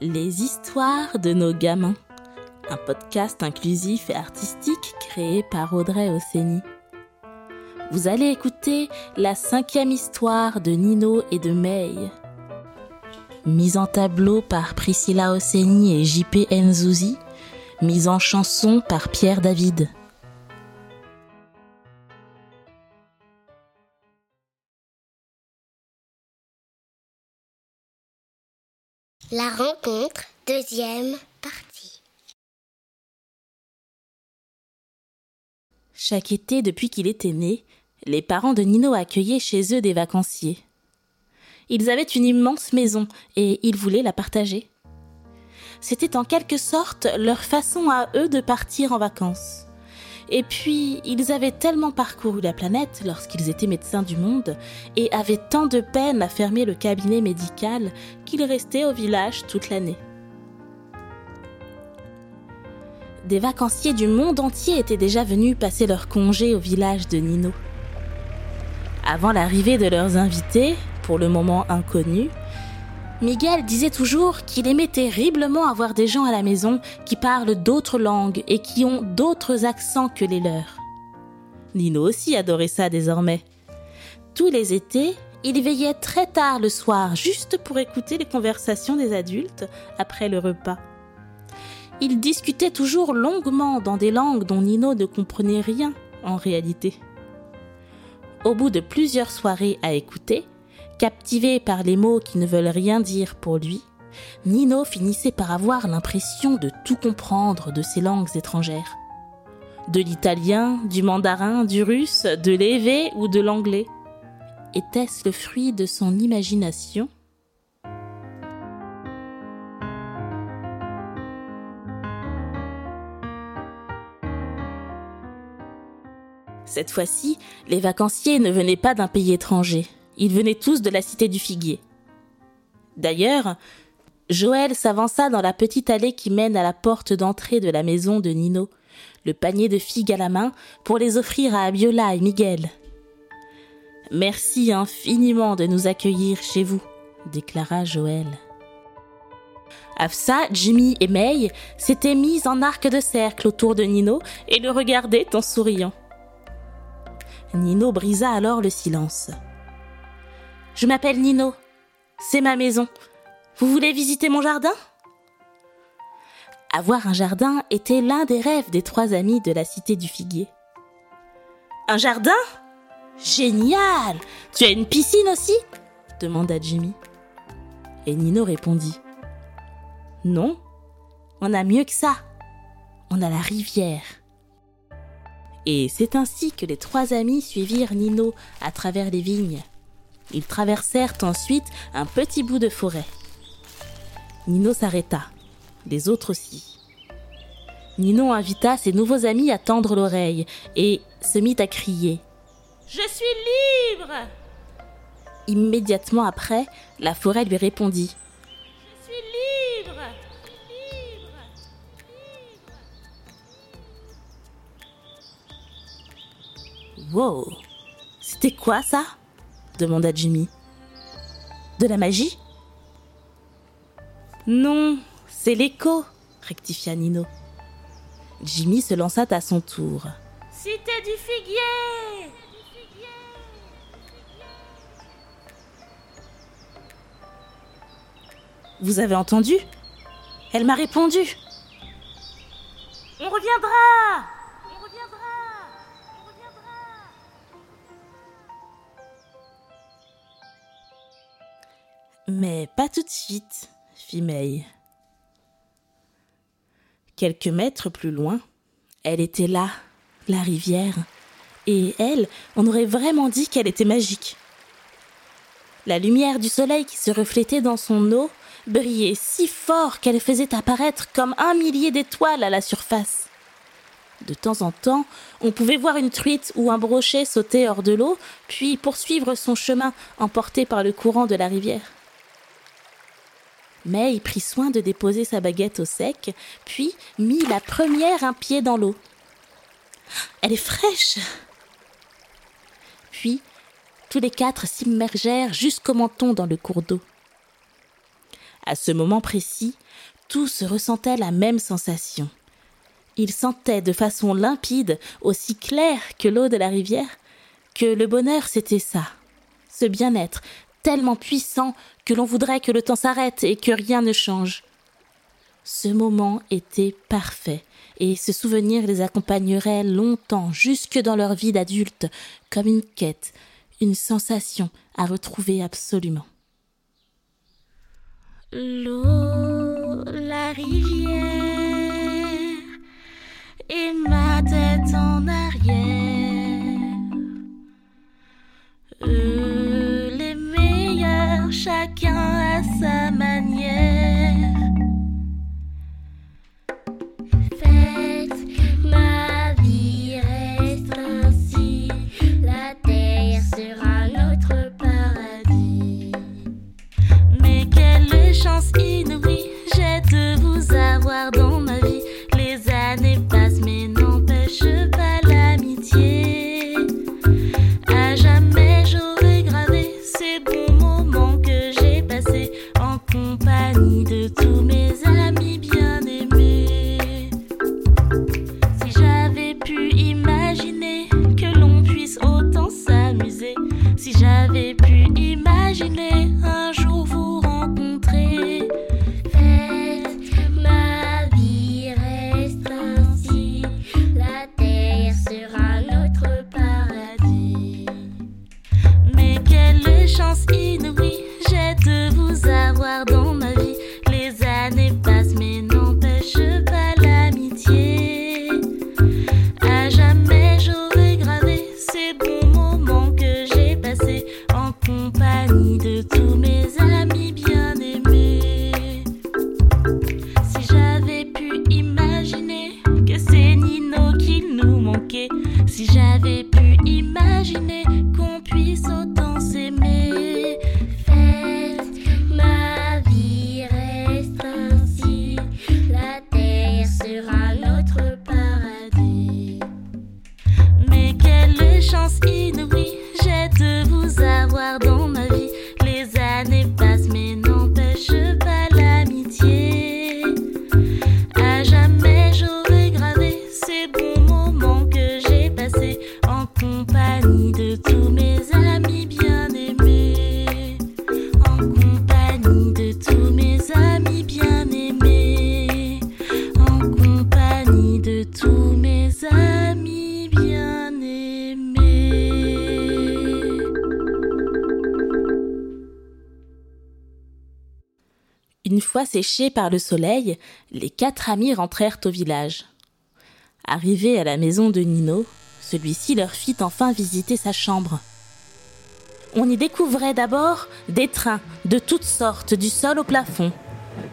Les histoires de nos gamins. Un podcast inclusif et artistique créé par Audrey Ossény. Vous allez écouter la cinquième histoire de Nino et de May. Mise en tableau par Priscilla Ossény et JP Nzouzi. Mise en chanson par Pierre David. La rencontre, deuxième partie. Chaque été depuis qu'il était né, les parents de Nino accueillaient chez eux des vacanciers. Ils avaient une immense maison et ils voulaient la partager. C'était en quelque sorte leur façon à eux de partir en vacances. Et puis, ils avaient tellement parcouru la planète lorsqu'ils étaient médecins du monde et avaient tant de peine à fermer le cabinet médical qu'ils restaient au village toute l'année. Des vacanciers du monde entier étaient déjà venus passer leur congé au village de Nino. Avant l'arrivée de leurs invités, pour le moment inconnus, Miguel disait toujours qu'il aimait terriblement avoir des gens à la maison qui parlent d'autres langues et qui ont d'autres accents que les leurs. Nino aussi adorait ça désormais. Tous les étés, il veillait très tard le soir juste pour écouter les conversations des adultes après le repas. Ils discutaient toujours longuement dans des langues dont Nino ne comprenait rien en réalité. Au bout de plusieurs soirées à écouter, Captivé par les mots qui ne veulent rien dire pour lui, Nino finissait par avoir l'impression de tout comprendre de ces langues étrangères. De l'italien, du mandarin, du russe, de l'évé ou de l'anglais. Était-ce le fruit de son imagination? Cette fois-ci, les vacanciers ne venaient pas d'un pays étranger, ils venaient tous de la cité du figuier. D'ailleurs, Joël s'avança dans la petite allée qui mène à la porte d'entrée de la maison de Nino, le panier de figues à la main pour les offrir à Abiola et Miguel. Merci infiniment de nous accueillir chez vous, déclara Joël. Afsa, Jimmy et May s'étaient mis en arc de cercle autour de Nino et le regardaient en souriant. Nino brisa alors le silence. Je m'appelle Nino. C'est ma maison. Vous voulez visiter mon jardin? Avoir un jardin était l'un des rêves des trois amis de la cité du figuier. Un jardin? Génial Tu as une piscine aussi? demanda Jimmy. Et Nino répondit Non, on a mieux que ça. On a la rivière. Et c'est ainsi que les trois amis suivirent Nino à travers les vignes. Ils traversèrent ensuite un petit bout de forêt. Nino s'arrêta, les autres aussi. Nino invita ses nouveaux amis à tendre l'oreille et se mit à crier. Je suis libre! Immédiatement après, la forêt lui répondit. Je suis libre! Wow! C'était quoi ça? Demanda Jimmy. De la magie? Non, c'est l'écho, rectifia Nino. Jimmy se lança à son tour. Cité du figuier Vous avez entendu? Elle m'a répondu. On reviendra Mais pas tout de suite, fit May. Quelques mètres plus loin, elle était là, la rivière, et elle, on aurait vraiment dit qu'elle était magique. La lumière du soleil qui se reflétait dans son eau brillait si fort qu'elle faisait apparaître comme un millier d'étoiles à la surface. De temps en temps, on pouvait voir une truite ou un brochet sauter hors de l'eau, puis poursuivre son chemin emporté par le courant de la rivière. May prit soin de déposer sa baguette au sec, puis mit la première un pied dans l'eau. Elle est fraîche. Puis tous les quatre s'immergèrent jusqu'au menton dans le cours d'eau. À ce moment précis, tous ressentaient la même sensation. Ils sentaient de façon limpide, aussi claire que l'eau de la rivière, que le bonheur c'était ça, ce bien-être tellement puissant que l'on voudrait que le temps s'arrête et que rien ne change. Ce moment était parfait, et ce souvenir les accompagnerait longtemps, jusque dans leur vie d'adulte, comme une quête, une sensation à retrouver absolument. En compagnie de tous mes amis bien-aimés. Si j'avais pu imaginer que l'on puisse autant s'amuser, si j'avais pu imaginer un jour vous rencontrer, Faites séchés par le soleil, les quatre amis rentrèrent au village. Arrivés à la maison de Nino, celui-ci leur fit enfin visiter sa chambre. On y découvrait d'abord des trains de toutes sortes, du sol au plafond.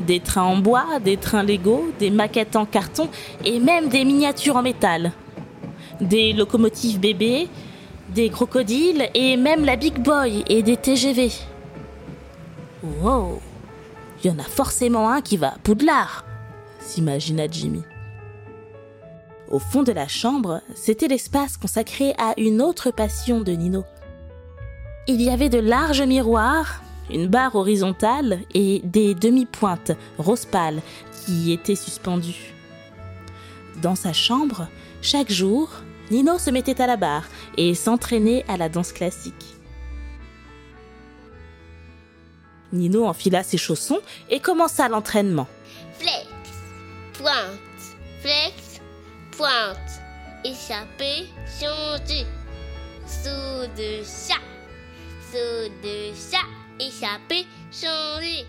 Des trains en bois, des trains Lego, des maquettes en carton et même des miniatures en métal. Des locomotives bébés, des crocodiles et même la Big Boy et des TGV. Wow! Il y en a forcément un qui va à Poudlard, s'imagina Jimmy. Au fond de la chambre, c'était l'espace consacré à une autre passion de Nino. Il y avait de larges miroirs, une barre horizontale et des demi-pointes rose pâle qui étaient suspendues. Dans sa chambre, chaque jour, Nino se mettait à la barre et s'entraînait à la danse classique. Nino enfila ses chaussons et commença l'entraînement. Flex, pointe, flex, pointe, échappé, changer. Saut de chat, saut de chat, échappé, changer.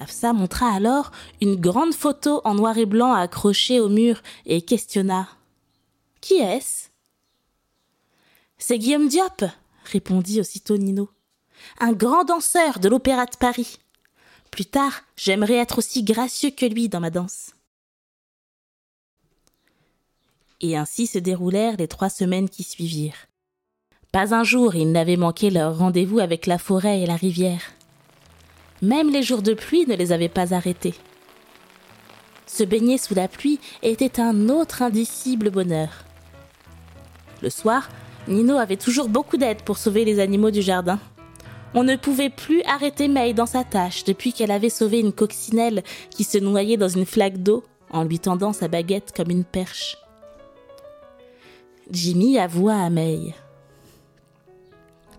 Afsa montra alors une grande photo en noir et blanc accrochée au mur et questionna. Qui est-ce? C'est Guillaume Diop, répondit aussitôt Nino. Un grand danseur de l'Opéra de Paris. Plus tard, j'aimerais être aussi gracieux que lui dans ma danse. Et ainsi se déroulèrent les trois semaines qui suivirent. Pas un jour ils n'avaient manqué leur rendez-vous avec la forêt et la rivière. Même les jours de pluie ne les avaient pas arrêtés. Se baigner sous la pluie était un autre indicible bonheur. Le soir, Nino avait toujours beaucoup d'aide pour sauver les animaux du jardin. On ne pouvait plus arrêter May dans sa tâche depuis qu'elle avait sauvé une coccinelle qui se noyait dans une flaque d'eau en lui tendant sa baguette comme une perche. Jimmy avoua à May.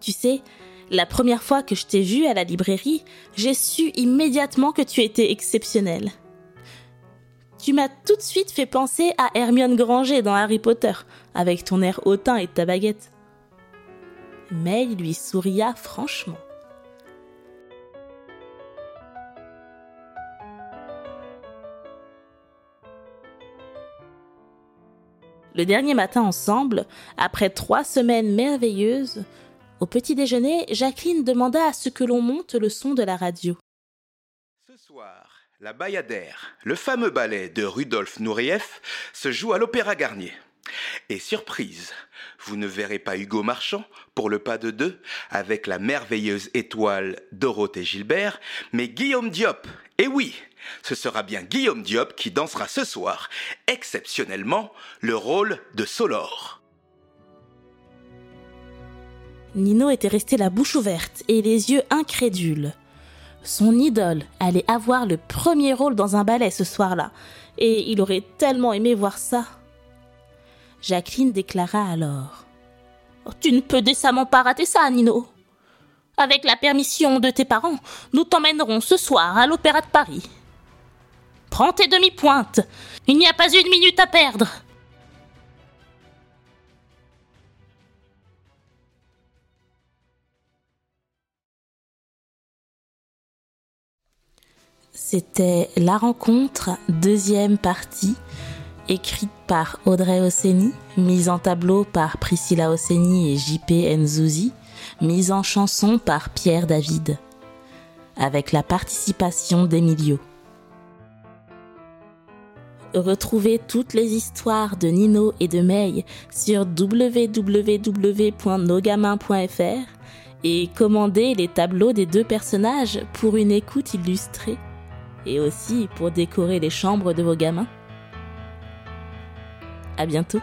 Tu sais, la première fois que je t'ai vue à la librairie, j'ai su immédiatement que tu étais exceptionnelle. Tu m'as tout de suite fait penser à Hermione Granger dans Harry Potter, avec ton air hautain et ta baguette. May lui souria franchement. Le dernier matin ensemble, après trois semaines merveilleuses, au petit déjeuner, Jacqueline demanda à ce que l'on monte le son de la radio. Ce soir, la Bayadère, le fameux ballet de Rudolf Nureyev, se joue à l'Opéra Garnier. Et surprise, vous ne verrez pas Hugo Marchand pour le pas de deux avec la merveilleuse étoile Dorothée Gilbert, mais Guillaume Diop. Et oui, ce sera bien Guillaume Diop qui dansera ce soir, exceptionnellement, le rôle de Solor. Nino était resté la bouche ouverte et les yeux incrédules. Son idole allait avoir le premier rôle dans un ballet ce soir-là, et il aurait tellement aimé voir ça. Jacqueline déclara alors. Oh, tu ne peux décemment pas rater ça, Nino. Avec la permission de tes parents, nous t'emmènerons ce soir à l'Opéra de Paris. Prends tes demi-pointes. Il n'y a pas une minute à perdre. C'était La rencontre, deuxième partie, écrite par Audrey Osseni, mise en tableau par Priscilla Osseni et JP Nzouzi, mise en chanson par Pierre David, avec la participation d'Emilio. Retrouvez toutes les histoires de Nino et de May sur www.nogamins.fr et commandez les tableaux des deux personnages pour une écoute illustrée et aussi pour décorer les chambres de vos gamins. À bientôt!